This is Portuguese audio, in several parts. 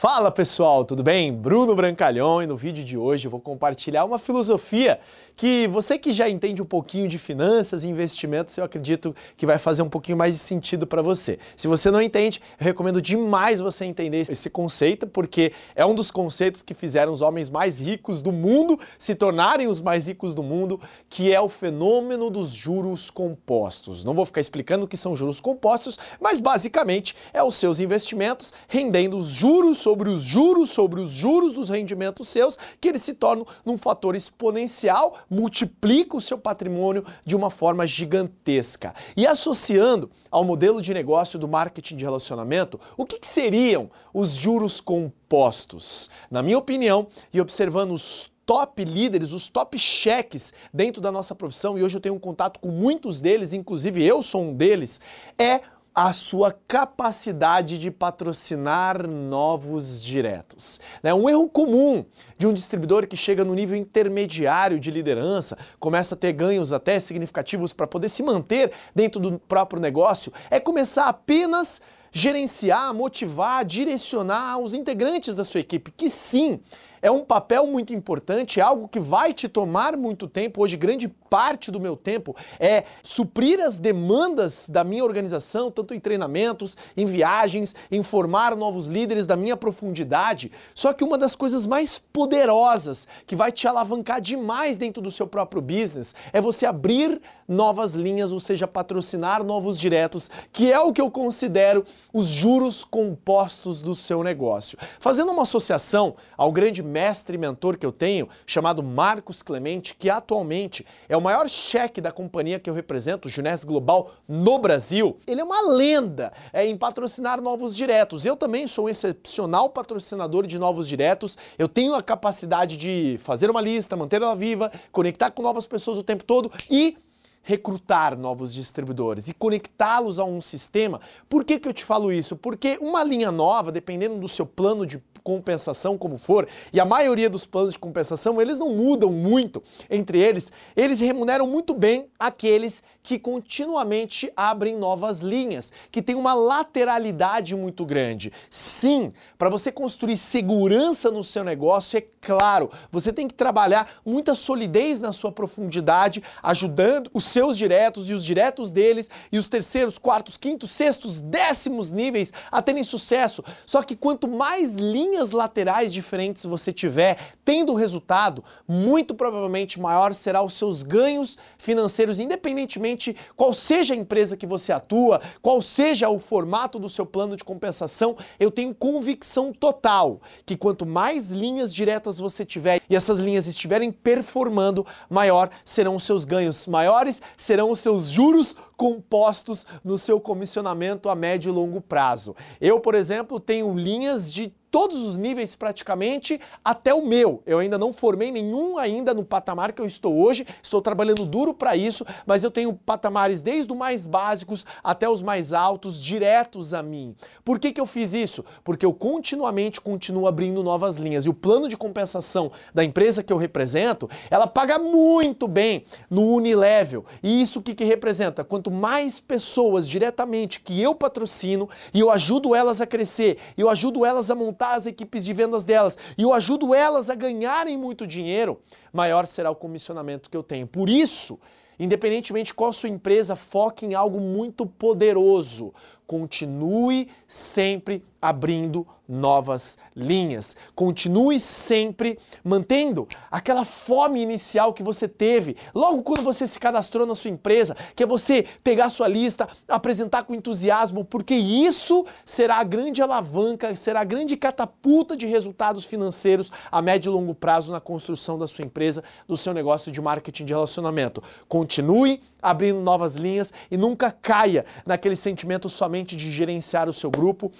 Fala pessoal, tudo bem? Bruno Brancalhão e no vídeo de hoje eu vou compartilhar uma filosofia que você que já entende um pouquinho de finanças e investimentos, eu acredito que vai fazer um pouquinho mais de sentido para você. Se você não entende, eu recomendo demais você entender esse conceito, porque é um dos conceitos que fizeram os homens mais ricos do mundo se tornarem os mais ricos do mundo, que é o fenômeno dos juros compostos. Não vou ficar explicando o que são juros compostos, mas basicamente é os seus investimentos rendendo os juros sobre os juros sobre os juros dos rendimentos seus, que eles se tornam num fator exponencial multiplica o seu patrimônio de uma forma gigantesca. E associando ao modelo de negócio do marketing de relacionamento, o que, que seriam os juros compostos? Na minha opinião, e observando os top líderes, os top cheques dentro da nossa profissão, e hoje eu tenho um contato com muitos deles, inclusive eu sou um deles, é a sua capacidade de patrocinar novos diretos. É um erro comum de um distribuidor que chega no nível intermediário de liderança, começa a ter ganhos até significativos para poder se manter dentro do próprio negócio, é começar apenas gerenciar, motivar, direcionar os integrantes da sua equipe, que sim, é um papel muito importante, é algo que vai te tomar muito tempo. Hoje, grande parte do meu tempo é suprir as demandas da minha organização, tanto em treinamentos, em viagens, em formar novos líderes da minha profundidade. Só que uma das coisas mais poderosas que vai te alavancar demais dentro do seu próprio business é você abrir novas linhas, ou seja, patrocinar novos diretos, que é o que eu considero os juros compostos do seu negócio. Fazendo uma associação ao grande mestre e mentor que eu tenho, chamado Marcos Clemente, que atualmente é o maior cheque da companhia que eu represento, o Junés Global, no Brasil. Ele é uma lenda é, em patrocinar novos diretos. Eu também sou um excepcional patrocinador de novos diretos. Eu tenho a capacidade de fazer uma lista, manter ela viva, conectar com novas pessoas o tempo todo e recrutar novos distribuidores e conectá-los a um sistema. Por que, que eu te falo isso? Porque uma linha nova, dependendo do seu plano de compensação como for, e a maioria dos planos de compensação, eles não mudam muito entre eles, eles remuneram muito bem aqueles que continuamente abrem novas linhas, que tem uma lateralidade muito grande. Sim, para você construir segurança no seu negócio, é claro, você tem que trabalhar muita solidez na sua profundidade, ajudando os seus diretos e os diretos deles e os terceiros, quartos, quintos, sextos, décimos níveis a terem sucesso. Só que quanto mais linhas laterais diferentes você tiver tendo resultado, muito provavelmente maior será os seus ganhos financeiros, independentemente qual seja a empresa que você atua, qual seja o formato do seu plano de compensação, eu tenho convicção total que quanto mais linhas diretas você tiver e essas linhas estiverem performando, maior serão os seus ganhos, maiores serão os seus juros compostos no seu comissionamento a médio e longo prazo. Eu, por exemplo, tenho linhas de todos os níveis praticamente até o meu. Eu ainda não formei nenhum ainda no patamar que eu estou hoje, estou trabalhando duro para isso, mas eu tenho patamares desde os mais básicos até os mais altos, diretos a mim. Por que, que eu fiz isso? Porque eu continuamente continuo abrindo novas linhas e o plano de compensação da empresa que eu represento, ela paga muito bem no unilevel. E isso o que, que representa? Quanto mais pessoas diretamente que eu patrocino e eu ajudo elas a crescer, eu ajudo elas a montar aumentar as equipes de vendas delas e eu ajudo elas a ganharem muito dinheiro, maior será o comissionamento que eu tenho. Por isso, independentemente qual sua empresa, foque em algo muito poderoso. Continue sempre abrindo novas linhas. Continue sempre mantendo aquela fome inicial que você teve logo quando você se cadastrou na sua empresa, que é você pegar sua lista, apresentar com entusiasmo, porque isso será a grande alavanca, será a grande catapulta de resultados financeiros a médio e longo prazo na construção da sua empresa, do seu negócio de marketing de relacionamento. Continue abrindo novas linhas e nunca caia naquele sentimento somente de gerenciar o seu grupo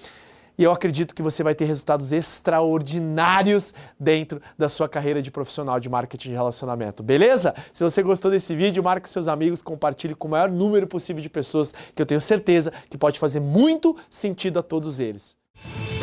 e eu acredito que você vai ter resultados extraordinários dentro da sua carreira de profissional de marketing de relacionamento, beleza? Se você gostou desse vídeo, marque seus amigos, compartilhe com o maior número possível de pessoas que eu tenho certeza que pode fazer muito sentido a todos eles.